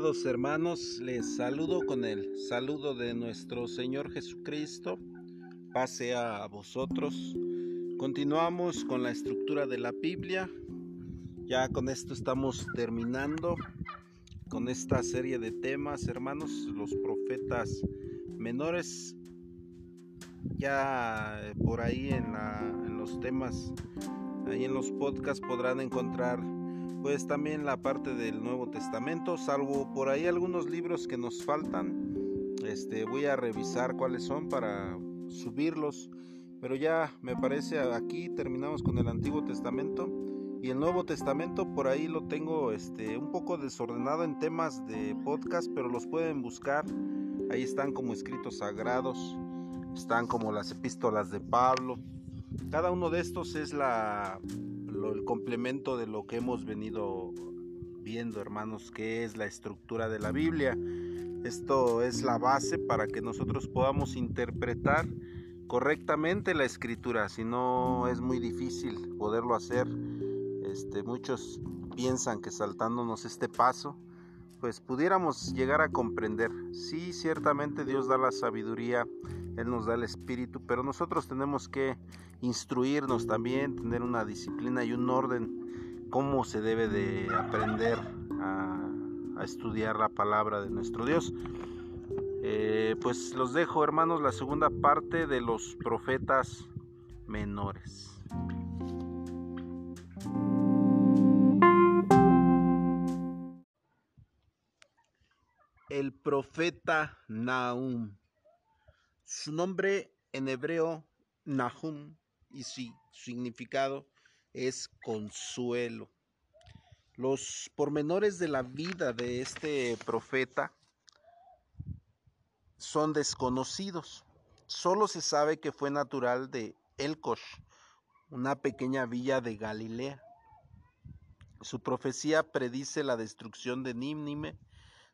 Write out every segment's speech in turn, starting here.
Amados hermanos, les saludo con el saludo de nuestro Señor Jesucristo. Pase a vosotros. Continuamos con la estructura de la Biblia. Ya con esto estamos terminando con esta serie de temas, hermanos, los profetas menores. Ya por ahí en, en los temas, ahí en los podcasts podrán encontrar pues también la parte del Nuevo Testamento, salvo por ahí algunos libros que nos faltan. Este, voy a revisar cuáles son para subirlos, pero ya me parece aquí terminamos con el Antiguo Testamento y el Nuevo Testamento por ahí lo tengo este un poco desordenado en temas de podcast, pero los pueden buscar. Ahí están como escritos sagrados, están como las epístolas de Pablo. Cada uno de estos es la el complemento de lo que hemos venido viendo, hermanos, que es la estructura de la Biblia. Esto es la base para que nosotros podamos interpretar correctamente la escritura, si no es muy difícil poderlo hacer. Este, muchos piensan que saltándonos este paso, pues pudiéramos llegar a comprender. Sí, ciertamente Dios da la sabiduría, Él nos da el espíritu, pero nosotros tenemos que instruirnos también, tener una disciplina y un orden, cómo se debe de aprender a, estudiar la palabra de nuestro Dios. Eh, pues los dejo hermanos la segunda parte de los profetas menores. El profeta Nahum. Su nombre en hebreo Nahum y su significado es consuelo. Los pormenores de la vida de este profeta son desconocidos. Solo se sabe que fue natural de Elkosh, una pequeña villa de Galilea. Su profecía predice la destrucción de Nímnime.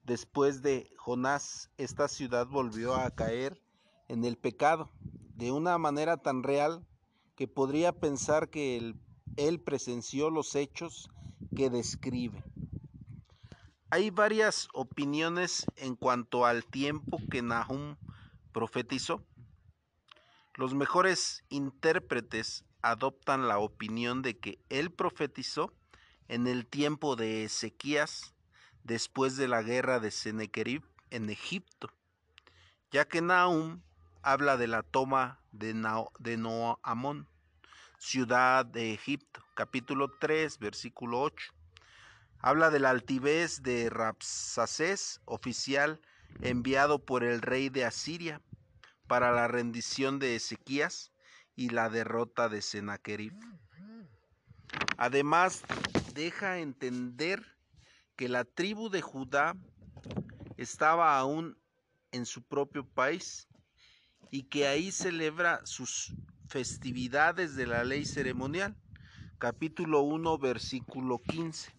Después de Jonás, esta ciudad volvió a caer en el pecado de una manera tan real que podría pensar que él, presenció los hechos que describe. Hay varias opiniones en cuanto al tiempo que Nahum profetizó. Los mejores intérpretes adoptan la opinión de que él profetizó en el tiempo de Ezequías, después de la guerra de Sennacherib en Egipto, ya que Nahum habla de la toma de, Noamón, ciudad de Egipto, capítulo 3, versículo 8. Habla de la altivez de Rapsacés, oficial enviado por el rey de Asiria para la rendición de Ezequías y la derrota de Sennacherib. Además, deja entender que la tribu de Judá estaba aún en su propio país y que ahí celebra sus festividades de la ley ceremonial. Capítulo 1, versículo 15.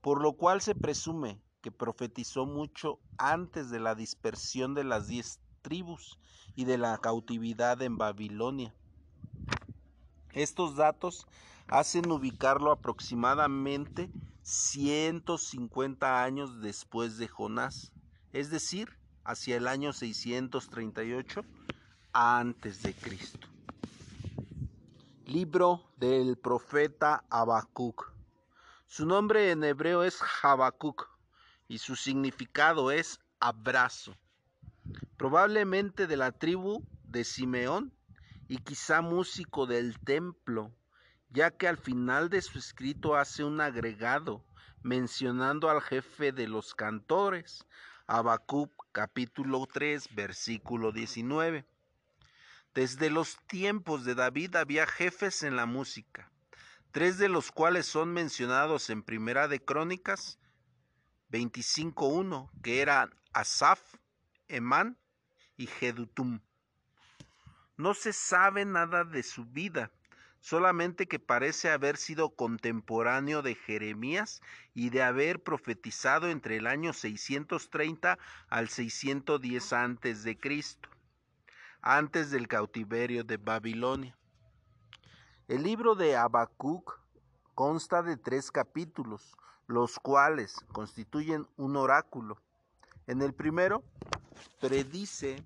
Por lo cual se presume que profetizó mucho antes de la dispersión de las diez tribus y de la cautividad en Babilonia. Estos datos hacen ubicarlo aproximadamente 150 años después de Jonás, es decir, hacia el año 638 antes de Cristo. Libro del profeta Habacuc. Su nombre en hebreo es Habacuc y su significado es abrazo. Probablemente de la tribu de Simeón y quizá músico del templo, ya que al final de su escrito hace un agregado mencionando al jefe de los cantores, Habacuc capítulo 3, versículo 19. Desde los tiempos de David había jefes en la música, tres de los cuales son mencionados en Primera de Crónicas 25.1, que eran Asaf, Emán y Jedutum. No se sabe nada de su vida, solamente que parece haber sido contemporáneo de Jeremías y de haber profetizado entre el año 630 al 610 antes de Cristo, antes del cautiverio de Babilonia. El libro de Habacuc consta de tres capítulos, los cuales constituyen un oráculo. En el primero, predice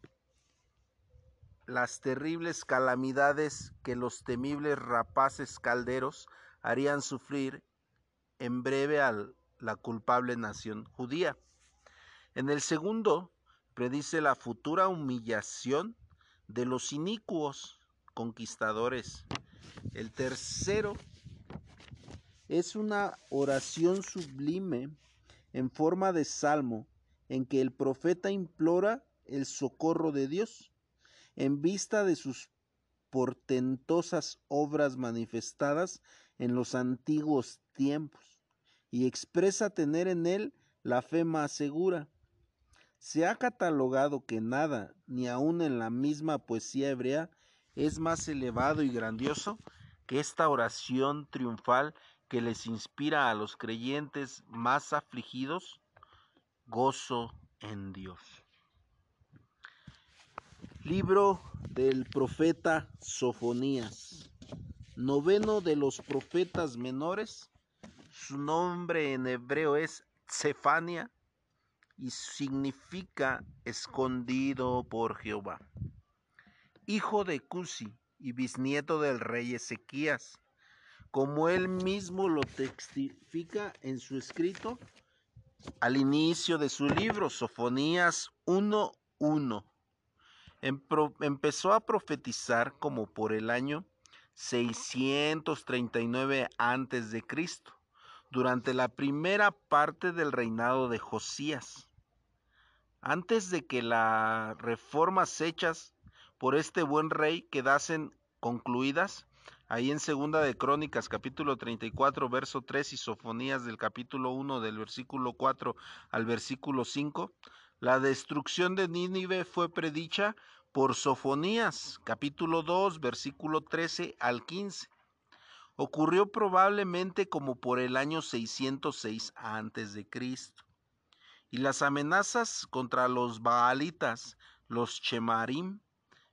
las terribles calamidades que los temibles rapaces calderos harían sufrir en breve a la culpable nación judía. En el segundo, predice la futura humillación de los inicuos conquistadores. El tercero es una oración sublime en forma de salmo en que el profeta implora el socorro de Dios en vista de sus portentosas obras manifestadas en los antiguos tiempos y expresa tener en él la fe más segura. Se ha catalogado que nada, ni aun en la misma poesía hebrea, es más elevado y grandioso que esta oración triunfal que les inspira a los creyentes más afligidos gozo en Dios. Libro del profeta Sofonías, noveno de los profetas menores. Su nombre en hebreo es Cefania y significa escondido por Jehová. Hijo de Cusi y bisnieto del rey Ezequías como él mismo lo testifica en su escrito al inicio de su libro, Sofonías 1.1. Empezó a profetizar como por el año 639 antes de Cristo, durante la primera parte del reinado de Josías. Antes de que las reformas hechas por este buen rey quedasen concluidas, Ahí en Segunda de Crónicas, capítulo 34, verso 3 y Sofonías del capítulo 1 del versículo 4 al versículo 5, la destrucción de Nínive fue predicha por Sofonías, capítulo 2, versículo 13 al 15. Ocurrió probablemente como por el año 606 antes de Cristo. Y las amenazas contra los Baalitas, los Chemarim,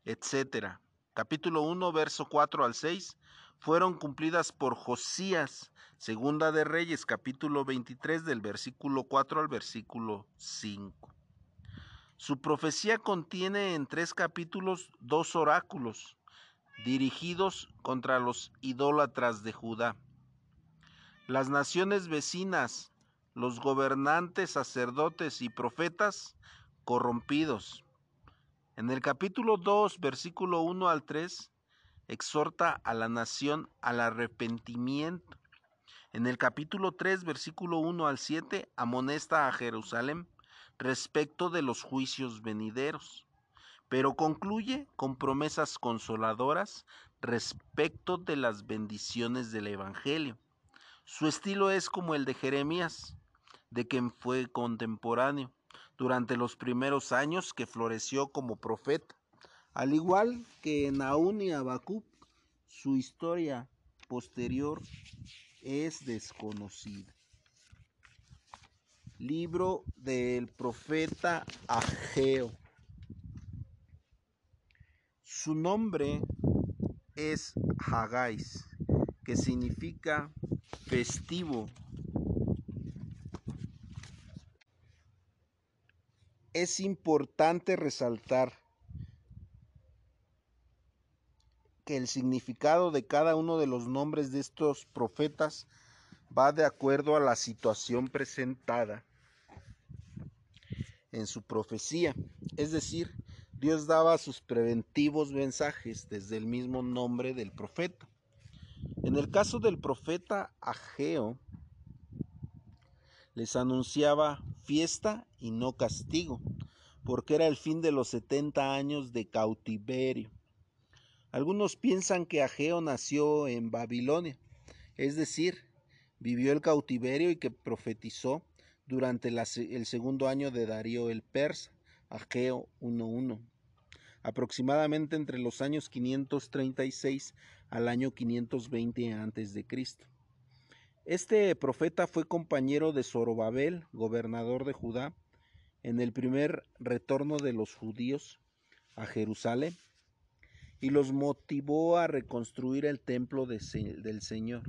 etcétera, capítulo 1, verso 4 al 6, fueron cumplidas por Josías, segunda de Reyes, capítulo 23, del versículo 4 al versículo 5. Su profecía contiene en tres capítulos dos oráculos dirigidos contra los idólatras de Judá. Las naciones vecinas, los gobernantes, sacerdotes y profetas corrompidos. En el capítulo 2, versículo 1 al 3, exhorta a la nación al arrepentimiento. En el capítulo 3, versículo 1 al 7, amonesta a Jerusalén respecto de los juicios venideros, pero concluye con promesas consoladoras respecto de las bendiciones del Evangelio. Su estilo es como el de Jeremías, de quien fue contemporáneo durante los primeros años que floreció como profeta. Al igual que Naún y Habacuc, su historia posterior es desconocida. Libro del profeta Ageo. Su nombre es Hagais, que significa festivo. Es importante resaltar que el significado de cada uno de los nombres de estos profetas va de acuerdo a la situación presentada en su profecía. Es decir, Dios daba sus preventivos mensajes desde el mismo nombre del profeta. En el caso del profeta Ageo, les anunciaba fiesta y no castigo, porque era el fin de los 70 años de cautiverio. Algunos piensan que Ageo nació en Babilonia, es decir, vivió el cautiverio y que profetizó durante el segundo año de Darío el Persa, Ageo 1.1, aproximadamente entre los años 536 al año 520 a.C. Este profeta fue compañero de Zorobabel, gobernador de Judá, en el primer retorno de los judíos a Jerusalén y los motivó a reconstruir el templo del Señor,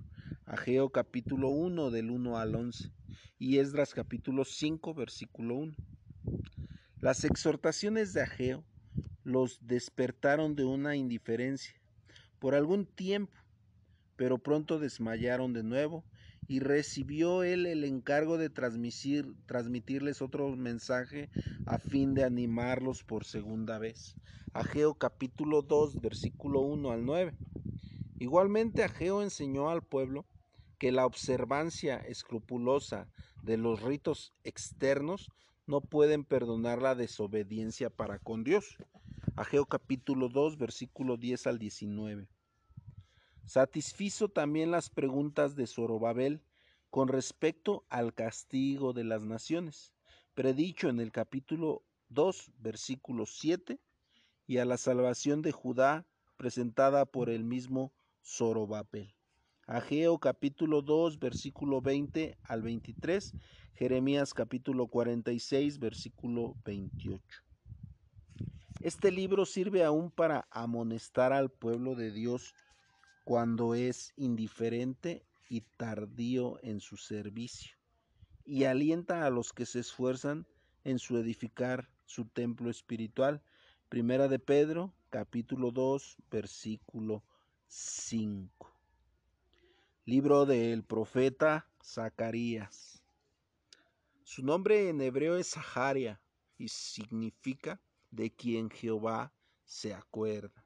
Ageo capítulo 1 del 1 al 11 y Esdras capítulo 5 versículo 1. Las exhortaciones de Ageo los despertaron de una indiferencia por algún tiempo, pero pronto desmayaron de nuevo y recibió él el encargo de transmitir, transmitirles otro mensaje a fin de animarlos por segunda vez. Ageo capítulo 2 versículo 1 al 9. Igualmente Ageo enseñó al pueblo que la observancia escrupulosa de los ritos externos no pueden perdonar la desobediencia para con Dios. Ageo capítulo 2, versículo 10 al 19. Satisfizo también las preguntas de Zorobabel con respecto al castigo de las naciones, predicho en el capítulo 2, versículo 7, y a la salvación de Judá presentada por el mismo Zorobabel. Ageo capítulo 2, versículo 20 al 23, Jeremías capítulo 46, versículo 28. Este libro sirve aún para amonestar al pueblo de Dios cuando es indiferente y tardío en su servicio, y alienta a los que se esfuerzan en su edificar su templo espiritual. Primera de Pedro, capítulo 2, versículo 5. Libro del profeta Zacarías. Su nombre en hebreo es Zaharia y significa de quien Jehová se acuerda.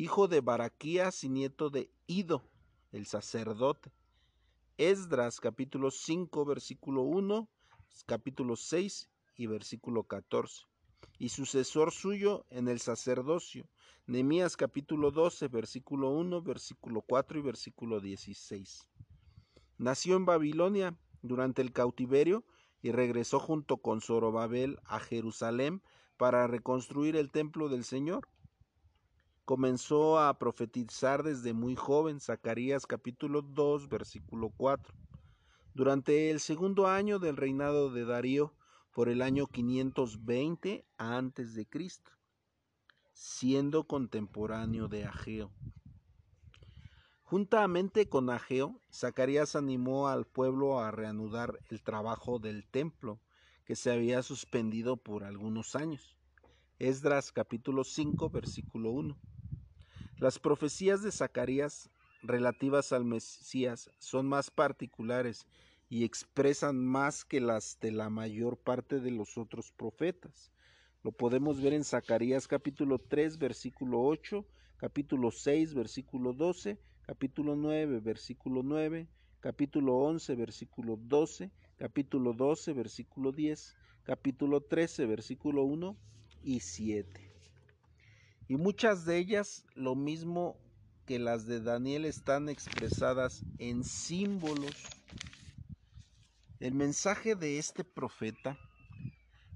Hijo de Baraquías y nieto de Ido, el sacerdote. Esdras capítulo 5 versículo 1, capítulo 6 y versículo 14. Y sucesor suyo en el sacerdocio Nehemías capítulo 12, versículo 1, versículo 4 y versículo 16. Nació en Babilonia durante el cautiverio y regresó junto con Zorobabel a Jerusalén para reconstruir el templo del Señor. Comenzó a profetizar desde muy joven, Zacarías capítulo 2, versículo 4. Durante el segundo año del reinado de Darío, por el año 520 antes de Cristo siendo contemporáneo de Ageo. Juntamente con Ageo, Zacarías animó al pueblo a reanudar el trabajo del templo que se había suspendido por algunos años. Esdras capítulo 5 versículo 1. Las profecías de Zacarías relativas al Mesías son más particulares y expresan más que las de la mayor parte de los otros profetas. Lo podemos ver en Zacarías capítulo 3, versículo 8, capítulo 6, versículo 12, capítulo 9, versículo 9, capítulo 11, versículo 12, capítulo 12, versículo 10, capítulo 13, versículo 1 y 7. Y muchas de ellas, lo mismo que las de Daniel, están expresadas en símbolos. El mensaje de este profeta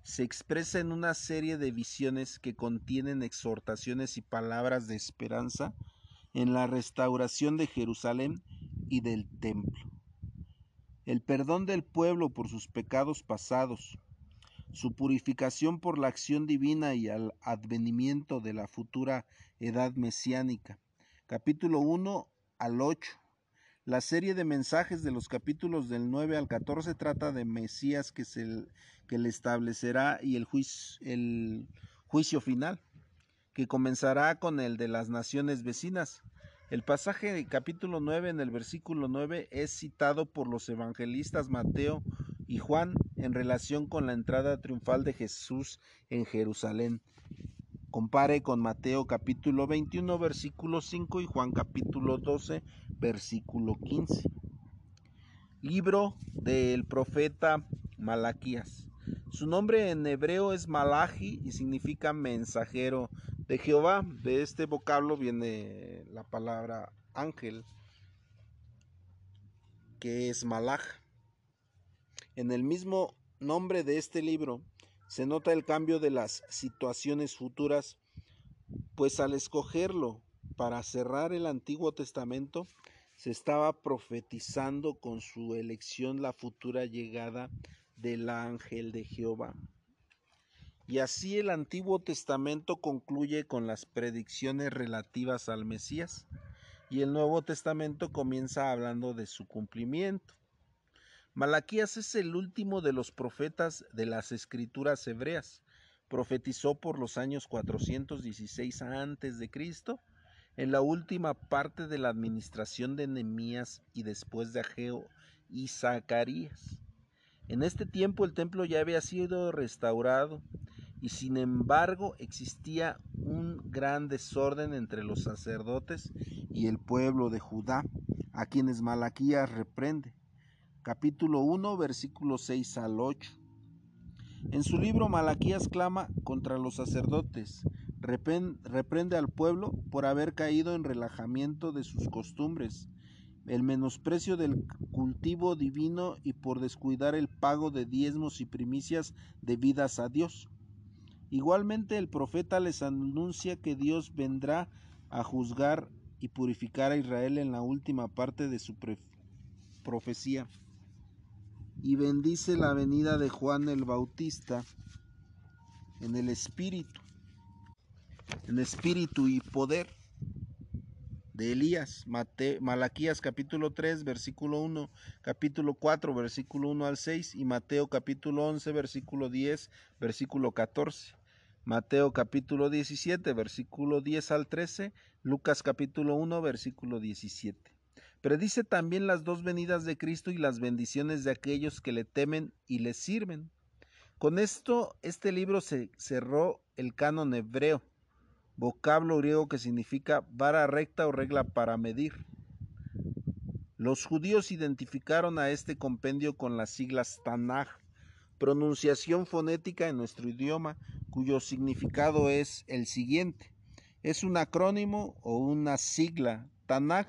se expresa en una serie de visiones que contienen exhortaciones y palabras de esperanza en la restauración de Jerusalén y del templo. El perdón del pueblo por sus pecados pasados, su purificación por la acción divina y al advenimiento de la futura edad mesiánica. Capítulo 1 al 8. La serie de mensajes de los capítulos del 9 al 14 trata de Mesías que que le establecerá y el juicio, el juicio final, que comenzará con el de las naciones vecinas. El pasaje del capítulo 9 en el versículo 9 es citado por los evangelistas Mateo y Juan en relación con la entrada triunfal de Jesús en Jerusalén. Compare con Mateo capítulo 21 versículo 5 y Juan capítulo 12 versículo 15. Libro del profeta Malaquías. Su nombre en hebreo es Malachi y significa mensajero de Jehová. De este vocablo viene la palabra ángel, que es Malach. En el mismo nombre de este libro se nota el cambio de las situaciones futuras, pues al escogerlo para cerrar el Antiguo Testamento, se estaba profetizando con su elección la futura llegada del ángel de Jehová. Y así el Antiguo Testamento concluye con las predicciones relativas al Mesías. y el Nuevo Testamento comienza hablando de su cumplimiento. Malaquías es el último de los profetas de las escrituras hebreas. Profetizó por los años 416 antes de Cristo, en la última parte de la administración de Nehemías y después de Ageo y Zacarías. En este tiempo el templo ya había sido restaurado y sin embargo existía un gran desorden entre los sacerdotes y el pueblo de Judá, a quienes Malaquías reprende capítulo 1, versículos 6 al 8. En su libro Malaquías clama contra los sacerdotes, reprende al pueblo por haber caído en relajamiento de sus costumbres, el menosprecio del cultivo divino y por descuidar el pago de diezmos y primicias debidas a Dios. Igualmente el profeta les anuncia que Dios vendrá a juzgar y purificar a Israel en la última parte de su profecía y bendice la venida de Juan el Bautista en el espíritu, en espíritu y poder de Elías, Malaquías capítulo 3 versículo 1, capítulo 4 versículo 1 al 6 y Mateo capítulo 11 versículo 10, versículo 14. Mateo capítulo 17 versículo 10 al 13, Lucas capítulo 1 versículo 17. Predice también las dos venidas de Cristo y las bendiciones de aquellos que le temen y le sirven. Con esto, este libro se cerró el canon hebreo, vocablo griego que significa vara recta o regla para medir. Los judíos identificaron a este compendio con las siglas Tanaj, pronunciación fonética en nuestro idioma, cuyo significado es el siguiente. Es un acrónimo o una sigla. Tanaj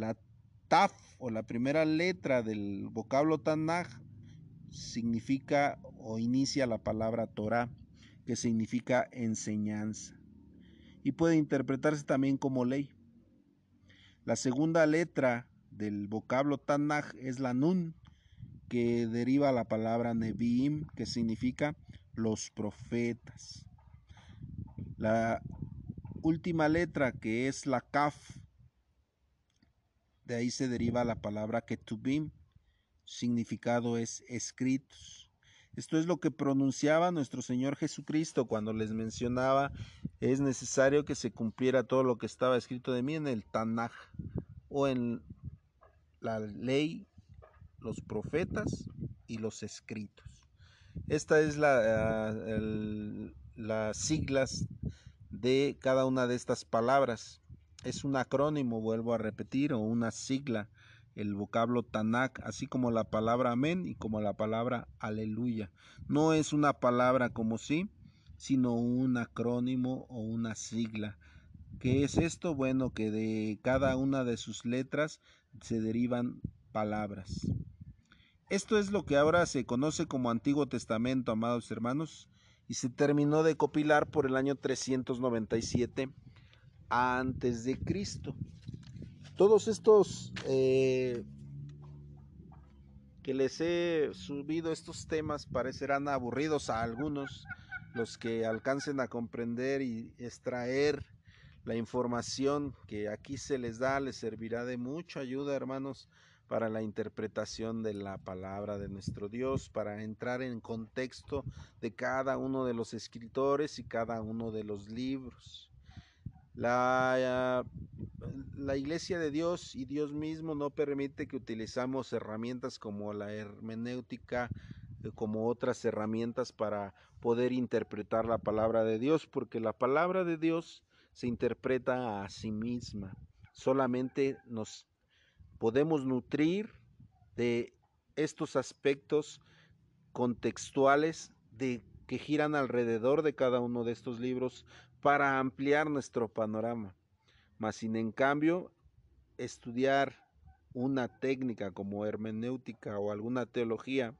la Taf o la primera letra del vocablo Tanaj significa o inicia la palabra Torah, que significa enseñanza. Y puede interpretarse también como ley. La segunda letra del vocablo Tanaj es la Nun, que deriva la palabra Nevi'im, que significa los profetas. La última letra, que es la Kaf, de ahí se deriva la palabra ketubim, significado es escritos. Esto es lo que pronunciaba nuestro Señor Jesucristo cuando les mencionaba es necesario que se cumpliera todo lo que estaba escrito de mí en el Tanaj o en la ley, los profetas y los escritos. Esta es la, las siglas de cada una de estas palabras es un acrónimo, vuelvo a repetir, o una sigla, el vocablo Tanakh, así como la palabra amén y como la palabra aleluya. No es una palabra como sí, sino un acrónimo o una sigla. ¿Qué es esto? Bueno, que de cada una de sus letras se derivan palabras. Esto es lo que ahora se conoce como Antiguo Testamento, amados hermanos, y se terminó de copilar por el año 397 antes de Cristo. Todos estos eh, que les he subido estos temas parecerán aburridos a algunos, los que alcancen a comprender y extraer la información que aquí se les da les servirá de mucha ayuda, hermanos, para la interpretación de la palabra de nuestro Dios, para entrar en contexto de cada uno de los escritores y cada uno de los libros. La, la iglesia de Dios y Dios mismo no permite que utilizamos herramientas como la hermenéutica, eh, como otras herramientas para poder interpretar la palabra de Dios, porque la palabra de Dios se interpreta a sí misma. Solamente nos podemos nutrir de estos aspectos contextuales de que giran alrededor de cada uno de estos libros para ampliar nuestro panorama. Mas sin en cambio, estudiar una técnica como hermenéutica o alguna teología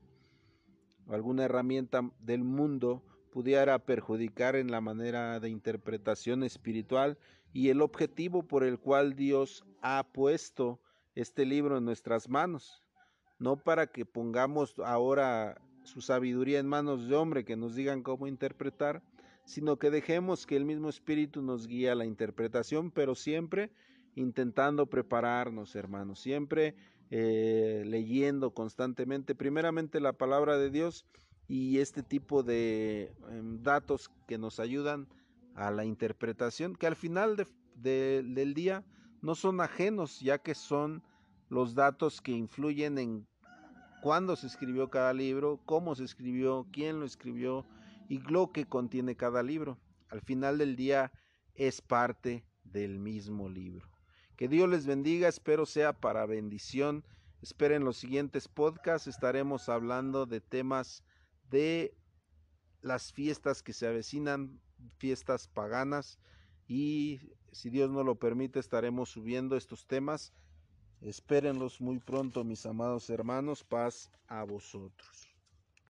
o alguna herramienta del mundo pudiera perjudicar en la manera de interpretación espiritual y el objetivo por el cual Dios ha puesto este libro en nuestras manos, no para que pongamos ahora su sabiduría en manos de hombre que nos digan cómo interpretar, sino que dejemos que el mismo Espíritu nos guíe a la interpretación, pero siempre intentando prepararnos, hermanos, siempre eh, leyendo constantemente, primeramente la palabra de Dios y este tipo de em, datos que nos ayudan a la interpretación, que al final del día no son ajenos, ya que son los datos que influyen en cuándo se escribió cada libro, cómo se escribió, quién lo escribió y lo que contiene cada libro. Al final del día es parte del mismo libro. Que Dios les bendiga, espero sea para bendición. Esperen los siguientes podcasts, estaremos hablando de temas de las fiestas que se avecinan, fiestas paganas y si Dios no lo permite estaremos subiendo estos temas Espérenlos muy pronto, mis amados hermanos. Paz a vosotros.